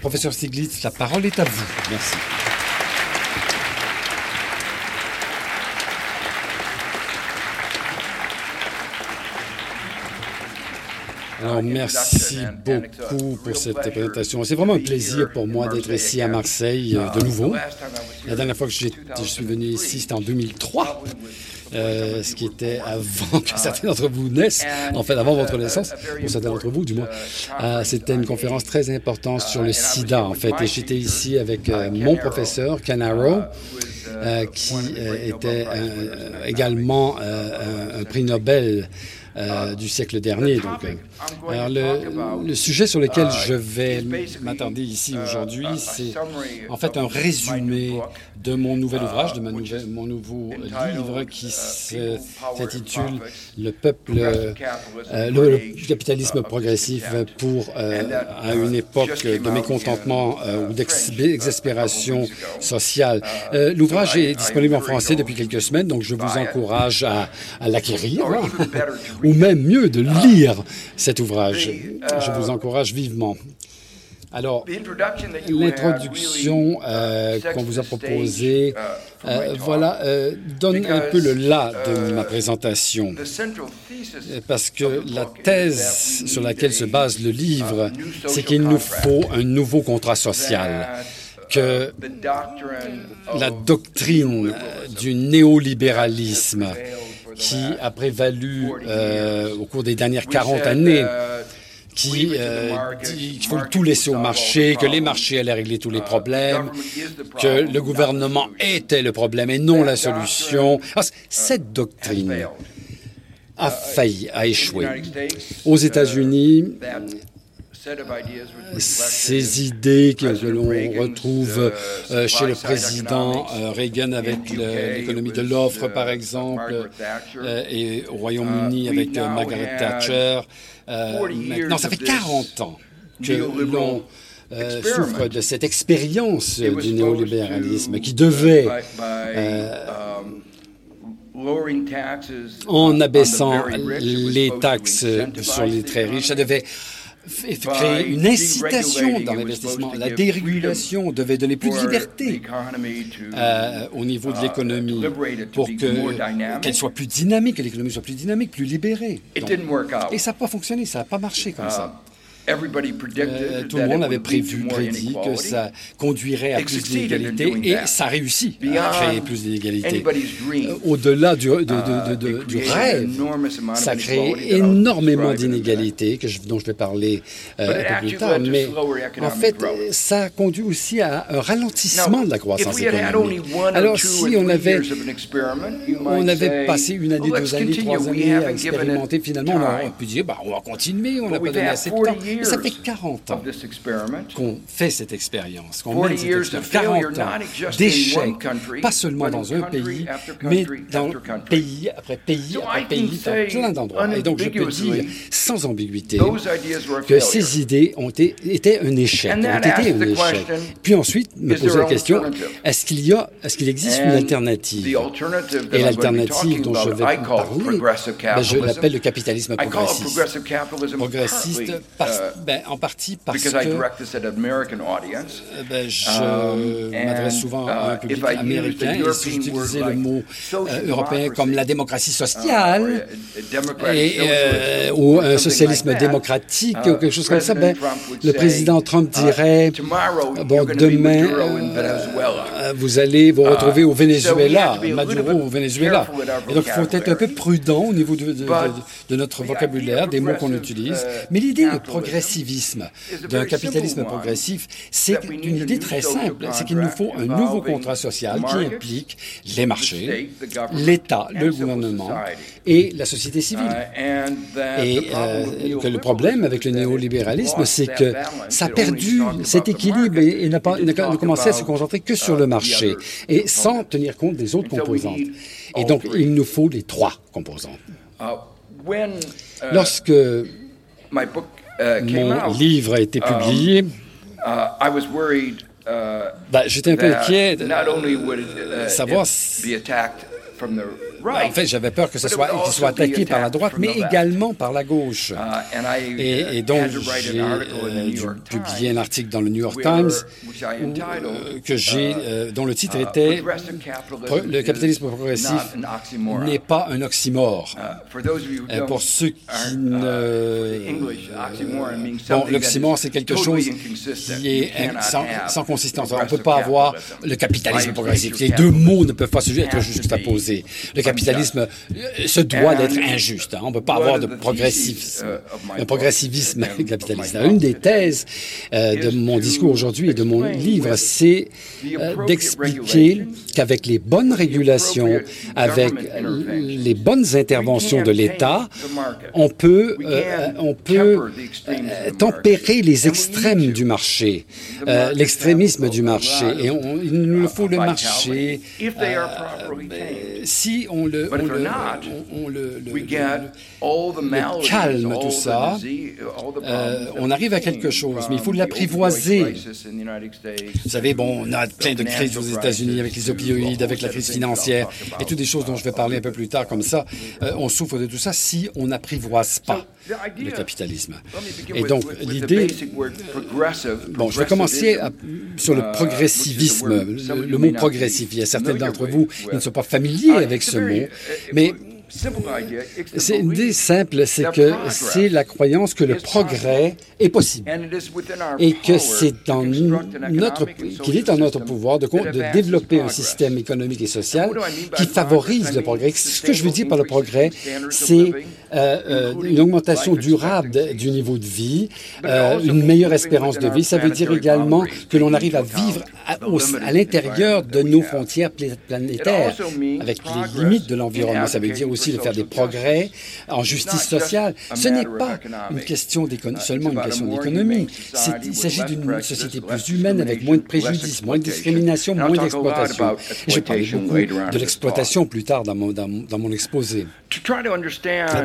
Professeur Stiglitz, la parole est à vous. Merci. Alors, merci beaucoup pour cette présentation. C'est vraiment un plaisir pour moi d'être ici à Marseille euh, de nouveau. La dernière fois que je suis venu ici, c'était en 2003. Euh, ce qui était avant que certains d'entre vous naissent, en fait avant votre naissance, pour certains d'entre vous du moins. Euh, c'était une conférence très importante sur le sida, en fait, et j'étais ici avec euh, mon professeur, Ken Arrow, qui était également un prix Nobel euh, du siècle dernier. Donc, euh, alors le, sujet sur lequel je vais m'attarder ici aujourd'hui, c'est en fait un résumé de mon nouvel ouvrage, de ma nouvelle, mon nouveau livre qui s'intitule Le peuple, euh, le, capitalisme progressif pour à une époque de mécontentement ou d'exaspération sociale. L'ouvrage est disponible en français depuis quelques semaines, donc je vous encourage à, à l'acquérir ou même mieux de lire cet ouvrage. Je vous encourage vivement. Alors, l'introduction euh, qu'on vous a proposée, euh, voilà, euh, donne un peu le là de ma présentation, parce que la thèse sur laquelle se base le livre, c'est qu'il nous faut un nouveau contrat social que la doctrine du néolibéralisme qui a prévalu euh, au cours des dernières 40 années, qui euh, dit qu'il faut tout laisser au marché, que les marchés allaient régler tous les problèmes, que le gouvernement était le problème et non la solution. Ah, cette doctrine a failli, a échoué. Aux États-Unis, ces idées que, l'on retrouve euh, chez le président euh, Reagan avec l'économie de l'offre, par exemple, euh, et au Royaume-Uni avec Margaret Thatcher. maintenant, ça fait 40 ans que l'on souffre de cette expérience du néolibéralisme qui devait en abaissant les taxes sur les très riches, ça devait créer une incitation dans l'investissement. La dérégulation devait donner plus de liberté euh, au niveau de uh, l'économie pour qu'elle soit plus dynamique, que l'économie soit plus dynamique, plus libérée. et ça n'a pas fonctionné, ça n'a pas marché comme ça. Uh, euh, tout le monde avait prévu, prédit que ça conduirait à plus d'inégalités et ça réussit à créer plus d'inégalités. Euh, au-delà du, uh, du, rêve, ça crée énormément d'inégalités dont je vais parler euh, un peu plus tard, mais en fait, ça conduit aussi à un ralentissement de la croissance économique. Alors, si on avait, on avait passé une année, deux années, trois années à expérimenter, finalement, on aurait pu dire, bah, on va continuer, on n'a pas donné assez de temps ça fait 40 ans qu'on fait cette expérience, qu'on mène cette expérience. 40 ans d'échecs, pas seulement dans un pays, mais dans pays après pays après pays, dans plein d'endroits. Et donc, je peux dire sans ambiguïté que ces idées ont été, étaient un échec, ont été un échec. Puis ensuite, me poser la question, est-ce qu'il y a, est-ce qu'il existe une alternative? Et l'alternative dont je vais parler, ben, je l'appelle le capitalisme progressiste. Progressiste parce, ben, en partie parce que euh, ben, je um, m'adresse souvent à un uh, public américain et si j'utilisais le mot euh, européen comme la démocratie sociale uh, et, euh, ou un socialisme démocratique ou quelque chose comme ça, ben, le président Trump uh, dirait bon demain vous allez vous retrouver au Venezuela, Maduro au Venezuela. Et donc il faut être un peu prudent au niveau de, de notre vocabulaire, des mots qu'on utilise. Mais l'idée de progressivisme, d'un capitalisme progressif, c'est une idée très simple. C'est qu'il nous faut un nouveau contrat social qui implique les marchés, l'État, le gouvernement et la société civile. Uh, et euh, que le problème avec le néolibéralisme, c'est que ça a perdu cet équilibre et, n'a pas n'a commencé à se concentrer que sur le marché et sans tenir compte des autres composantes. Et donc, il nous faut les trois composantes. Uh, uh, Lorsque euh, mon livre a été publié, um, uh, uh, bah, j'étais un peu inquiet de uh, savoir si, en fait, j'avais peur que ce soit, qu'il soit attaqué par la droite, mais également par la gauche. Uh, et, donc, j'ai euh, publié un article dans le New York Times euh, que j'ai, uh, dont le titre était Le capitalisme progressif n'est pas un oxymore. Pour ceux qui ne... Bon, l'oxymore, c'est quelque chose qui est sans, sans consistance. On ne peut pas avoir le capitalisme progressif. Les deux mots ne peuvent pas être poser. Le capitalisme euh, se doit d'être injuste. Hein. On ne peut pas avoir de progressif, un progressivisme capitaliste. Une des thèses euh, de mon discours aujourd'hui et de mon livre, c'est euh, d'expliquer qu'avec les bonnes régulations, avec les bonnes interventions de l'État, on peut, on peut tempérer les extrêmes du marché, l'extrémisme du marché. Et il nous faut le marché si on le, on le, calme, tout ça, euh, on arrive à quelque chose, mais il faut l'apprivoiser. Vous savez, bon, on a plein de crises aux États-Unis avec les opioïdes, avec la crise financière et toutes des choses dont je vais parler un peu plus tard comme ça. Euh, on souffre de tout ça si on n'apprivoise pas le capitalisme. Et donc, l'idée... Bon, je vais commencer sur le progressivisme, le, mot progressif. Il y a certains d'entre vous qui ne sont pas familiers avec ce mot, mais c'est une idée simple, c'est que c'est la croyance que le progrès est possible et que c'est dans notre qu'il est en notre pouvoir de, de, développer un système économique et social qui favorise le progrès. Ce que je veux dire par le progrès, c'est euh, euh, une augmentation durable du niveau de vie, euh, une meilleure espérance de vie. Ça veut dire également que l'on arrive à vivre à, à l'intérieur de nos frontières planétaires, avec les limites de l'environnement. Ça veut dire aussi de faire des progrès en justice sociale. Ce n'est pas une question seulement une question d'économie. Il s'agit d'une société plus humaine avec moins de préjudices, moins de discrimination, moins d'exploitation. Je parler beaucoup de l'exploitation plus tard dans mon, dans, dans mon exposé.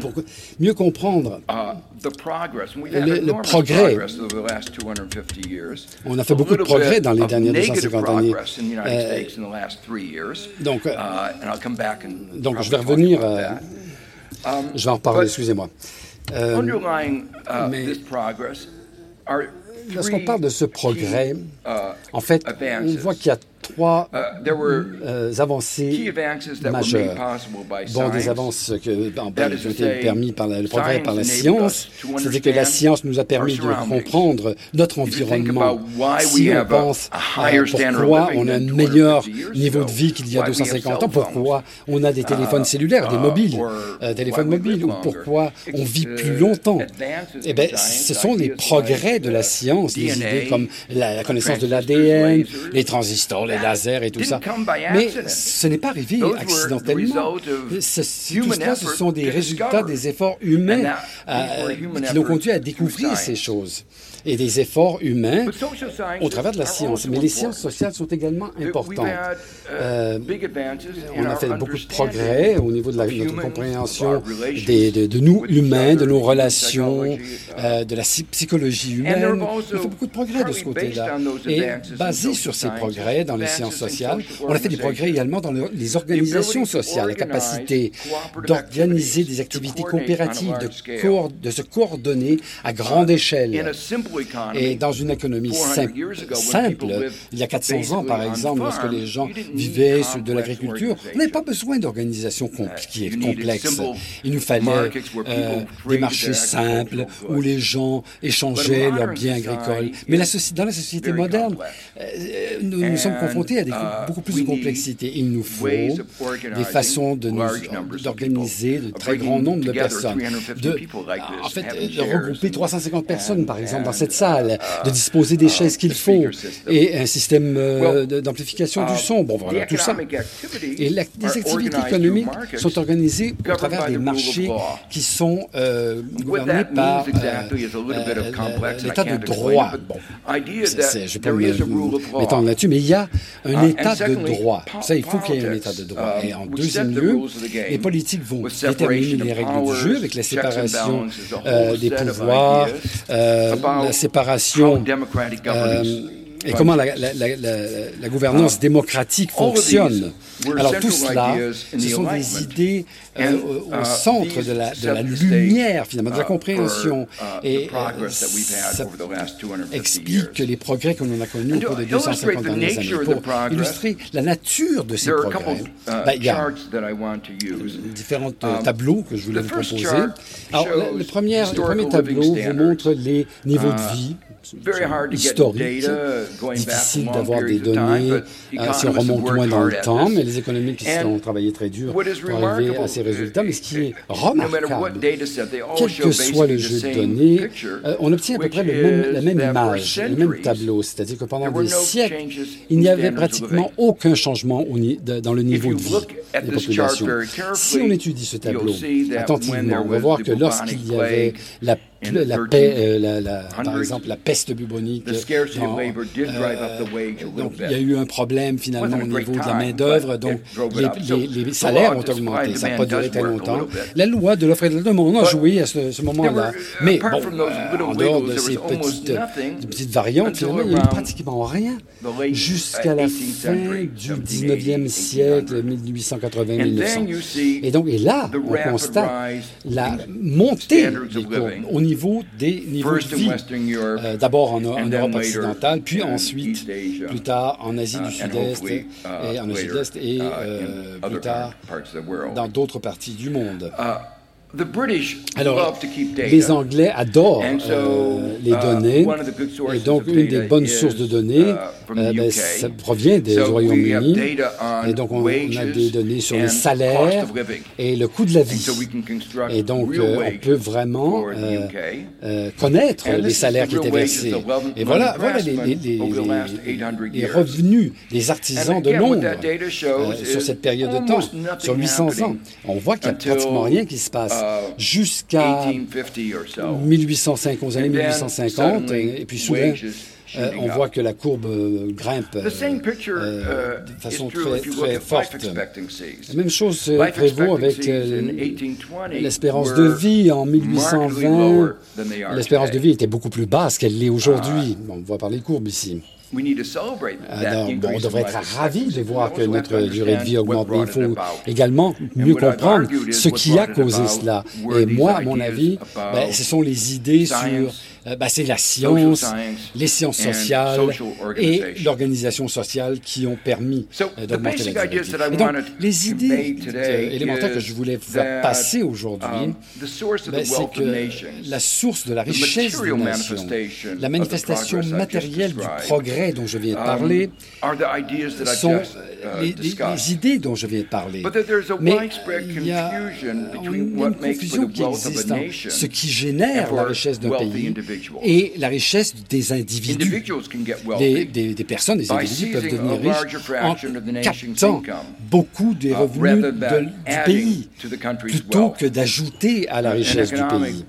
Pour mieux comprendre le, le progrès, on a fait beaucoup de progrès dans les dernières 250 années. Euh, donc, uh, donc, je vais revenir euh, Um, je vais en reparler, excusez-moi. Euh, mais lorsqu'on parle de ce progrès, uh, en fait, on voit qu'il y a trois uh, euh, avancées majeures. Bon, des avances que, ben, ben, qui ont été permises par le progrès par la science, c'est-à-dire que la science nous a permis de comprendre notre environnement. Si on pense euh, pourquoi on a un meilleur niveau de vie qu'il y a 250 ans, pourquoi on a des téléphones uh, cellulaires, des uh, mobiles, euh, téléphones mobiles, ou pourquoi on vit plus longtemps, eh bien, ce sont les progrès de la science, des idées comme la, la connaissance de l'ADN, les transistors, les lasers et tout ça. Mais ce n'est pas arrivé accidentellement. tout ça, ce sont des résultats des efforts humains euh, qui l'ont conduit à découvrir ces choses et des efforts humains au travers de la science. Mais les sciences sociales sont également importantes. Uh, euh, on a fait beaucoup de progrès au niveau de la, notre compréhension des, de, nous humains, de nos relations, euh, de la psychologie humaine. On a fait beaucoup de progrès de ce côté-là. Et basé sur ces progrès dans les sciences sociales, on a fait des progrès également dans les organisations sociales, la capacité d'organiser des activités coopératives, de, de se coordonner à grande échelle. Et dans une économie simple, il y a 400 ans, par exemple, lorsque les gens vivaient de l'agriculture, on n'avait pas besoin d'organisations compliquées, complexes. Il nous fallait euh, des marchés simples où les gens échangeaient leurs biens agricoles. Mais la dans la société moderne, euh, nous, nous, sommes confrontés à des, uh, beaucoup plus de complexité. Il nous faut des façons d'organiser de, de très grand nombre de personnes. De, en fait, de regrouper 350 personnes, par exemple, dans cette salle, de disposer des chaises qu'il faut et un système euh, d'amplification du son. Bon, voilà, tout ça. Et les activités économiques sont organisées au travers des marchés qui sont euh, gouvernés par euh, l'état de droit. Bon, je ne vais pas m'étendre là-dessus, mais il y a un uh, état de droit. Ça, il faut qu'il y ait un état de droit. Um, et en deuxième lieu, les politiques vont déterminer les règles du jeu avec la séparation des pouvoirs, la séparation euh, et comment la, la, la, la gouvernance uh, démocratique fonctionne? Alors tout cela, ce sont des idées euh, au, au, uh, centre de la, de la lumière, finalement, de la uh, compréhension. Et euh, ça explique les progrès que l'on a connus au cours des 250 dernières années. Pour illustrer la nature de ces progrès, ben, il y a différents tableaux que je voulais vous proposer. Alors, le premier, le premier tableau vous montre les niveaux de vie historique, difficile d'avoir des données euh, si on remonte loin dans le temps, mais les économistes ont travaillé très dur pour arriver à ces résultats. Mais ce qui est remarquable, quel que soit le jeu de données, euh, on obtient à peu près le même, la même image, le même tableau. C'est-à-dire que pendant des siècles, il n'y avait pratiquement aucun changement au, dans le niveau de vie des populations. Si on étudie ce tableau attentivement, on va voir que lorsqu'il y avait la la, paix, euh, la, la, par exemple, la peste bubonique. Dans, euh, donc, il y a eu un problème finalement au niveau de la main-d'œuvre. Donc, les, les, les, salaires ont augmenté. Ça n'a pas duré très longtemps. La loi de l'offre et de la demande a joué à ce, ce moment-là. Mais bon, euh, en dehors de ces petites, petites variantes, finalement, il n'y a eu pratiquement rien jusqu'à la fin du 19e siècle, 1880-1900. Et donc, et là, on constate la montée des courbes niveau des niveaux de vie. Euh, D'abord en, en, Europe occidentale, puis ensuite, plus tard, en Asie du uh, Sud-Est et en Asie du Sud-Est et uh, euh, plus tard dans d'autres parties du monde. Alors, les Anglais adorent euh, les uh, données, et donc une des bonnes sources de données, uh, euh, ben, ça provient des Royaumes-Unis, et donc on, a des données sur les salaires et le coût de la vie. Et donc euh, on peut vraiment connaître les salaires qui étaient versés. Et voilà, voilà les, les, les, les revenus des artisans de Londres sur cette période de temps, sur 800 ans. On voit qu'il n'y a pratiquement rien qui se passe jusqu'à 1850, aux années 1850, et, puis soudain, euh, on voit que la courbe euh, grimpe euh, euh, de façon très, très forte. La même chose prévaut avec l'espérance de vie en 1820. L'espérance de vie était beaucoup plus basse qu'elle l'est aujourd'hui. Uh, on voit par les courbes ici. Alors, bon, on devrait être ravis de voir que notre durée de vie augmente, mais il faut également mieux comprendre ce qui a causé cela. Et moi, à mon avis, ben, ce sont les idées sur ben, c'est la science, les sciences sociales et l'organisation sociale qui ont permis euh, d'augmenter la vie. donc, les idées euh, élémentaires que je voulais vous faire passer aujourd'hui, um, ben, c'est que la source de la richesse des nations, la manifestation matérielle du progrès dont je viens de um, parler, sont uh, les, les, idées dont je viens de parler. Mais il y a une, une confusion qui existe entre ce qui génère la richesse d'un pays et la richesse des individus. Des, des, des, personnes, des individus peuvent devenir riches en captant beaucoup des uh, revenus de, du pays plutôt que d'ajouter à la richesse du pays.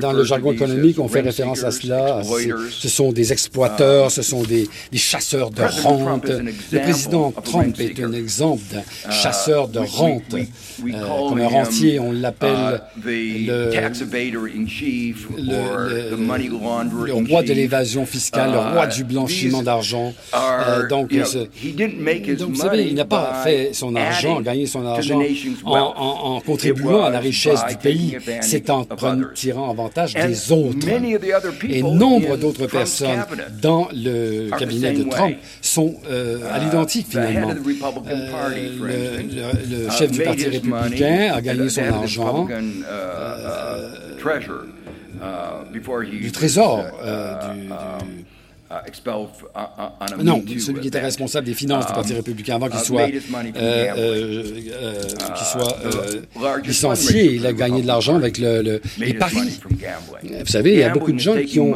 Dans le jargon économique, on fait référence à cela. Ce sont des exploiteurs, ce sont des, des chasseurs de rente. Le président Trump est un exemple d'un uh, chasseur de rente. Euh, comme un rentier, on l'appelle uh, le, le, le, le roi de l'évasion fiscale, le roi du blanchiment d'argent. Euh, donc, donc, vous savez, il n'a pas fait son argent, gagné son argent en, en, en contribuant à la richesse du pays. C'est en tirant avantage des autres. Et nombre d'autres personnes dans le cabinet de Trump sont euh, à l'identique, finalement. Euh, le, le, chef du Parti républicain a gagné son argent. Euh, du trésor euh, du, du non, celui qui était responsable des finances du Parti um, républicain avant qu'il uh, soit, euh, euh, euh, uh, soit licencié. Il a gagné de l'argent avec le, les paris. Vous savez, il y a beaucoup de gens qui ont,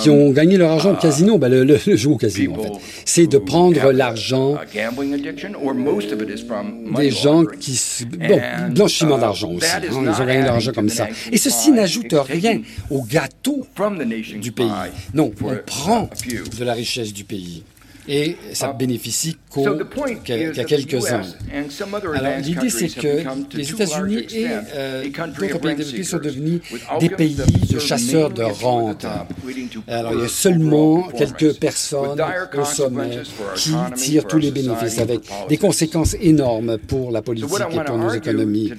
qui, ont gagné leur argent au uh, casino, ben, le, le, jeu au casino, en fait. C'est de prendre l'argent des gens qui... Bon, blanchiment d'argent aussi. Hein, ils ont gagné leur argent comme ça. Et ceci n'ajoute rien au gâteau du pays. Non, on prend de la richesse du pays. Et ça bénéficie qu'à quelques-uns. Alors, l'idée, c'est que les États-Unis et euh, d'autres pays développés sont devenus des pays de chasseurs de rente. Alors, il y a seulement quelques personnes au sommet qui tirent tous les bénéfices avec des conséquences énormes pour la politique et pour nos économies.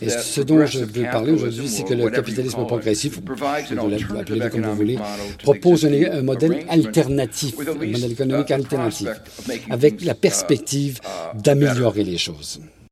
Et ce dont je veux parler aujourd'hui, c'est que le capitalisme progressif, vous l'appelez comme vous voulez, propose un, modèle alternatif, un modèle économique alternatif, avec la perspective d'améliorer les choses.